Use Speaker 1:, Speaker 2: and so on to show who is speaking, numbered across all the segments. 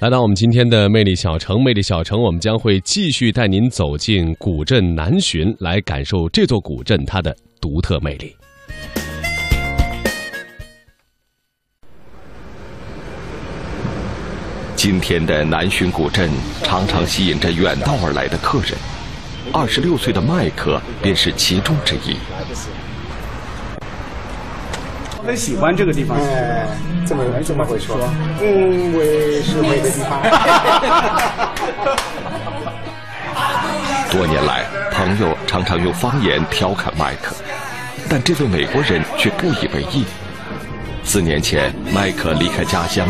Speaker 1: 来到我们今天的魅力小城，魅力小城，我们将会继续带您走进古镇南浔，来感受这座古镇它的独特魅力。
Speaker 2: 今天的南浔古镇常常吸引着远道而来的客人，二十六岁的麦克便是其中之一。
Speaker 3: 很喜欢这个地方，
Speaker 4: 哎，这么这么会说，嗯，为是美的地方。
Speaker 2: 多年来，朋友常常用方言调侃麦克，但这位美国人却不以为意。四年前，麦克离开家乡，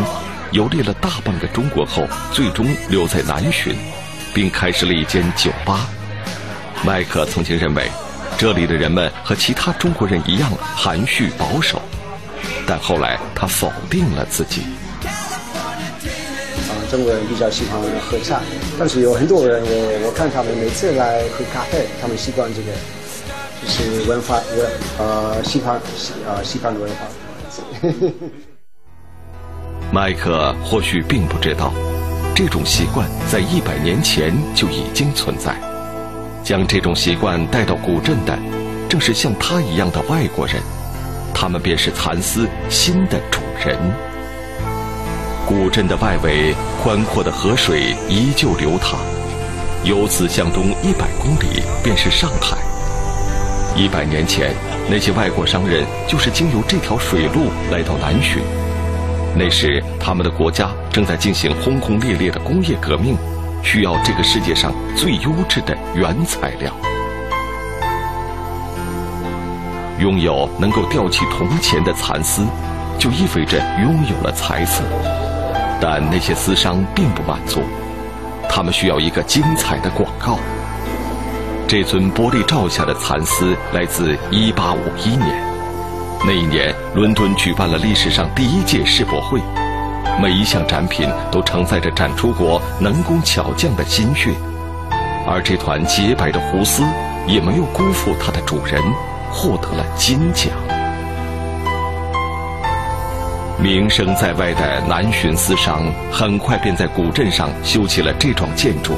Speaker 2: 游历了大半个中国后，最终留在南浔，并开设了一间酒吧。麦克曾经认为，这里的人们和其他中国人一样含蓄保守。但后来他否定了自己。
Speaker 4: 啊，中国人比较喜欢喝茶，但是有很多人，我我看他们每次来喝咖啡，他们习惯这个，就是文化文呃西方西呃西方的文化。
Speaker 2: 麦克或许并不知道，这种习惯在一百年前就已经存在。将这种习惯带到古镇的，正是像他一样的外国人。他们便是蚕丝新的主人。古镇的外围，宽阔的河水依旧流淌，由此向东一百公里便是上海。一百年前，那些外国商人就是经由这条水路来到南浔。那时，他们的国家正在进行轰轰烈烈的工业革命，需要这个世界上最优质的原材料。拥有能够吊起铜钱的蚕丝，就意味着拥有了财富。但那些丝商并不满足，他们需要一个精彩的广告。这尊玻璃罩下的蚕丝来自1851年，那一年伦敦举办了历史上第一届世博会，每一项展品都承载着展出国能工巧匠的心血，而这团洁白的胡丝也没有辜负它的主人。获得了金奖。名声在外的南浔丝商很快便在古镇上修起了这幢建筑。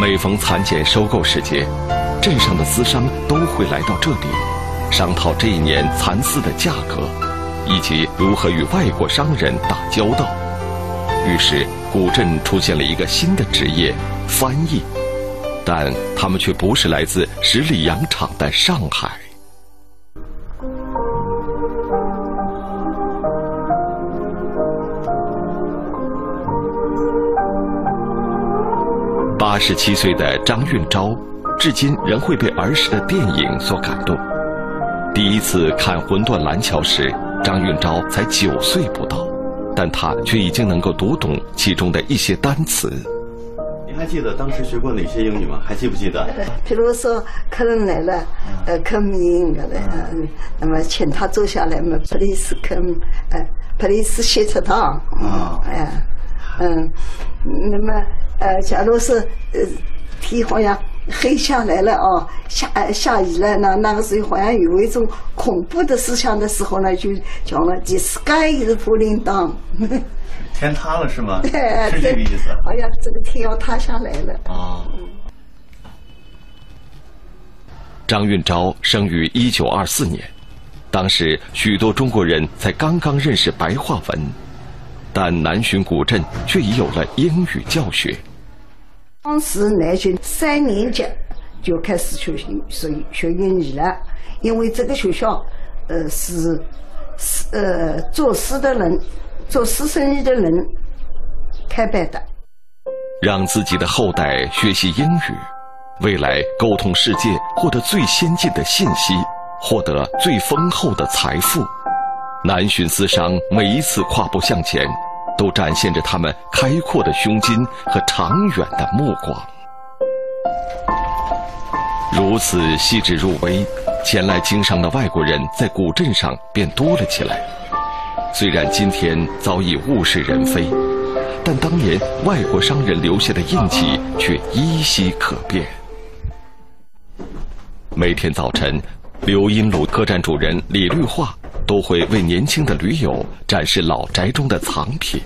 Speaker 2: 每逢蚕茧收购时节，镇上的丝商都会来到这里，商讨这一年蚕丝的价格，以及如何与外国商人打交道。于是，古镇出现了一个新的职业——翻译，但他们却不是来自十里洋场的上海。十七岁的张运钊，至今仍会被儿时的电影所感动。第一次看《魂断蓝桥》时，张运钊才九岁不到，但他却已经能够读懂其中的一些单词。
Speaker 5: 您还记得当时学过哪些英语吗？还记不记得？
Speaker 6: 比如说客人来了，呃，come in 的，嗯，那么请他坐下来嘛，please come，呃，please sit down，啊，哎，嗯，那么。呃，假如是呃天好像黑下来了哦，下下雨了，那那个时候好像有一种恐怖的思想的时候呢，就讲了 “the sky is falling down”，
Speaker 5: 天塌了是吗？是这个意思。
Speaker 6: 好像这个天要塌下来了。啊。
Speaker 2: 张运钊生于一九二四年，当时许多中国人才刚刚认识白话文，但南浔古镇却已有了英语教学。
Speaker 6: 当时南浔三年级就开始学习学学英语了，因为这个学校，呃是是呃做诗的人，做诗生意的人开办的。
Speaker 2: 让自己的后代学习英语，未来沟通世界，获得最先进的信息，获得最丰厚的财富。南浔丝商每一次跨步向前。都展现着他们开阔的胸襟和长远的目光。如此细致入微，前来经商的外国人在古镇上便多了起来。虽然今天早已物是人非，但当年外国商人留下的印记却依稀可辨。每天早晨，刘荫路客栈主人李绿化。都会为年轻的驴友展示老宅中的藏品。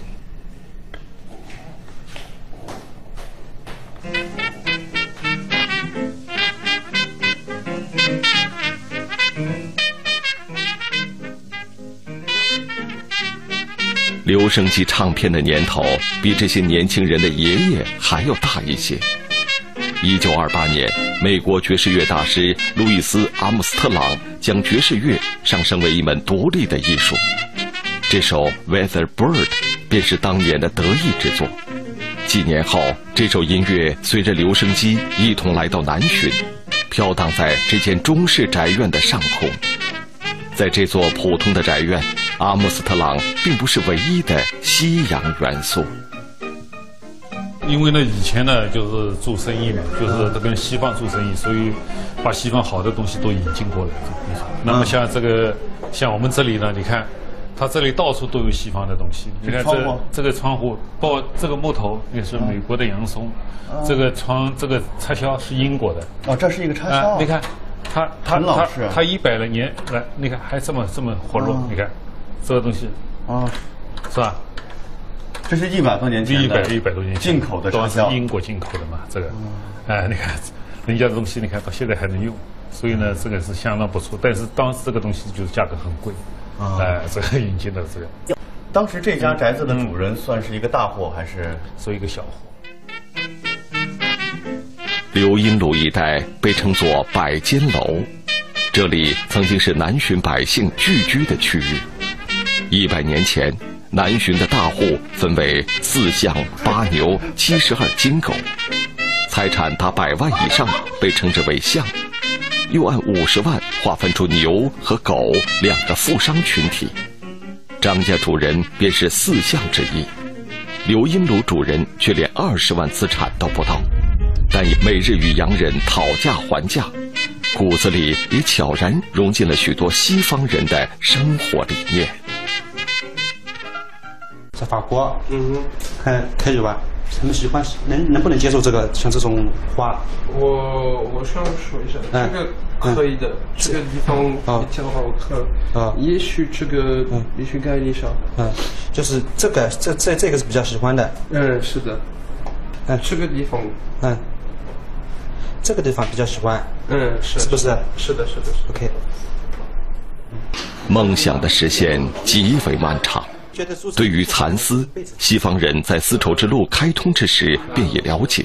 Speaker 2: 留声机唱片的年头比这些年轻人的爷爷还要大一些。一九二八年，美国爵士乐大师路易斯·阿姆斯特朗将爵士乐上升为一门独立的艺术。这首《Weather Bird》便是当年的得意之作。几年后，这首音乐随着留声机一同来到南浔，飘荡在这间中式宅院的上空。在这座普通的宅院，阿姆斯特朗并不是唯一的西洋元素。
Speaker 7: 因为呢，以前呢就是做生意嘛，就是跟西方做生意，所以把西方好的东西都引进过来。那么像这个，像我们这里呢，你看，它这里到处都有西方的东西。你看这这个窗户，包这个木头也是美国的洋松，这个窗这个插销是英国的。
Speaker 5: 哦，这是一个插销。
Speaker 7: 你看，它它它它一百来年来，你看还这么这么活络。你看这个东西，啊，是吧？
Speaker 5: 这是一百多年前
Speaker 7: 一百一百多年
Speaker 5: 进口的
Speaker 7: 都是英国进口的嘛？这个，哎，你看人家的东西，你看到现在还能用，所以呢，这个是相当不错。但是当时这个东西就是价格很贵，哎，这个引进的这个。
Speaker 5: 当时这家宅子的主人算是一个大户还是
Speaker 7: 做一个小户？
Speaker 2: 刘英路一带被称作百间楼，这里曾经是南浔百姓聚居的区域。一百年前。南浔的大户分为四象八牛七十二金狗，财产达百万以上被称之为象，又按五十万划分出牛和狗两个富商群体。张家主人便是四象之一，刘英鲁主人却连二十万资产都不到，但也每日与洋人讨价还价，骨子里也悄然融进了许多西方人的生活理念。
Speaker 8: 在法国，嗯，看可以吧？他们喜欢，能能不能接受这个像这种花？
Speaker 9: 我我想说一下，这个可以的，这个地方比较好看啊。也许这个也许概率上。
Speaker 8: 嗯，就是这个，这这这个是比较喜欢的。
Speaker 9: 嗯，是的。嗯，这个地方，嗯，
Speaker 8: 这个地方比较喜欢。
Speaker 9: 嗯，是
Speaker 8: 是不是？
Speaker 9: 是的，是的
Speaker 8: ，OK。
Speaker 2: 梦想的实现极为漫长。对于蚕丝，西方人在丝绸之路开通之时便已了解。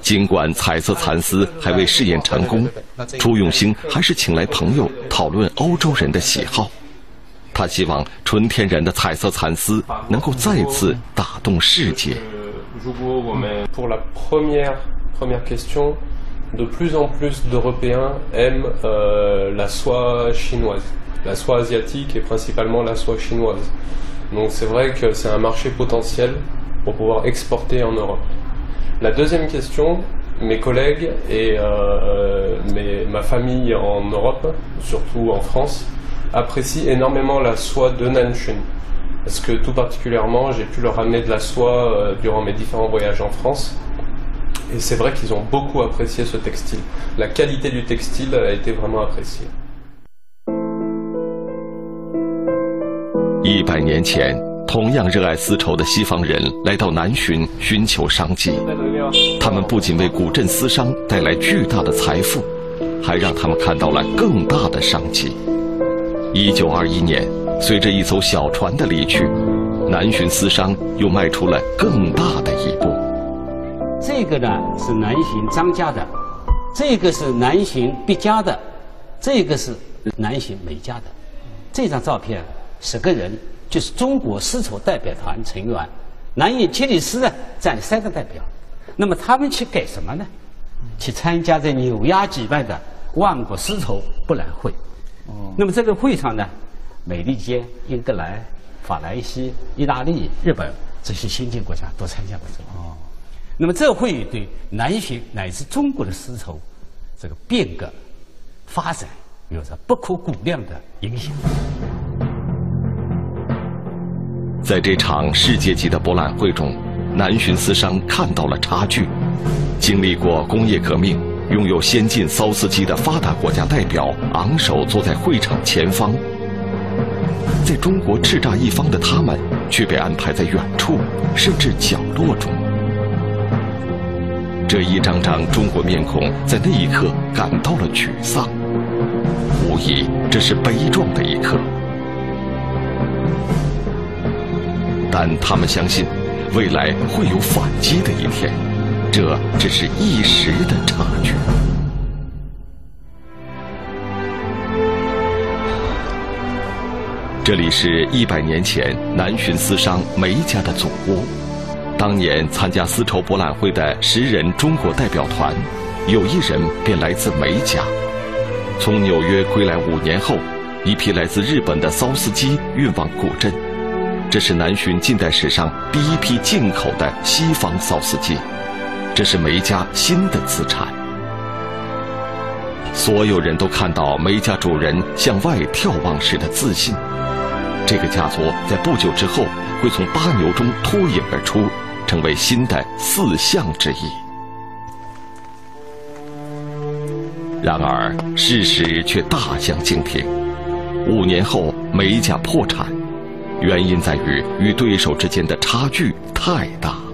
Speaker 2: 尽管彩色蚕丝还未试验成功，朱永兴还是请来朋友讨论欧洲人的喜好。他希望纯天然的彩色蚕丝能够再次打动世界。
Speaker 9: La soie asiatique et principalement la soie chinoise. Donc c'est vrai que c'est un marché potentiel pour pouvoir exporter en Europe. La deuxième question, mes collègues et euh, ma famille en Europe, surtout en France, apprécient énormément la soie de Nanchun. Parce que tout particulièrement, j'ai pu leur amener de la soie euh, durant mes différents voyages en France. Et c'est vrai qu'ils ont beaucoup apprécié ce textile. La qualité du textile a été vraiment appréciée.
Speaker 2: 一百年前，同样热爱丝绸的西方人来到南浔寻求商机。他们不仅为古镇丝商带来巨大的财富，还让他们看到了更大的商机。一九二一年，随着一艘小船的离去，南浔丝商又迈出了更大的一步。
Speaker 10: 这个呢是南浔张家的，这个是南浔毕家的，这个是南浔美家的。这张照片。十个人就是中国丝绸代表团成员，南野吉里斯呢占三个代表，那么他们去干什么呢？去参加在纽约举办的万国丝绸博览会。哦。那么这个会上呢，美利坚、英格兰、法兰西、意大利、日本这些先进国家都参加过这个。哦。那么这会对南巡乃至中国的丝绸这个变革发展有着不可估量的影响。
Speaker 2: 在这场世界级的博览会中，南浔丝商看到了差距。经历过工业革命、拥有先进缫丝机的发达国家代表昂首坐在会场前方，在中国叱咤一方的他们却被安排在远处，甚至角落中。这一张张中国面孔在那一刻感到了沮丧，无疑这是悲壮的一刻。但他们相信，未来会有反击的一天，这只是一时的差距。这里是一百年前南浔丝商梅家的祖屋。当年参加丝绸博览会的十人中国代表团，有一人便来自梅家。从纽约归来五年后，一批来自日本的缫丝机运往古镇。这是南浔近代史上第一批进口的西方缫丝机，这是梅家新的资产。所有人都看到梅家主人向外眺望时的自信。这个家族在不久之后会从八牛中脱颖而出，成为新的四象之一。然而，事实却大相径庭。五年后，梅家破产，原因在于与对手之间的差距太大。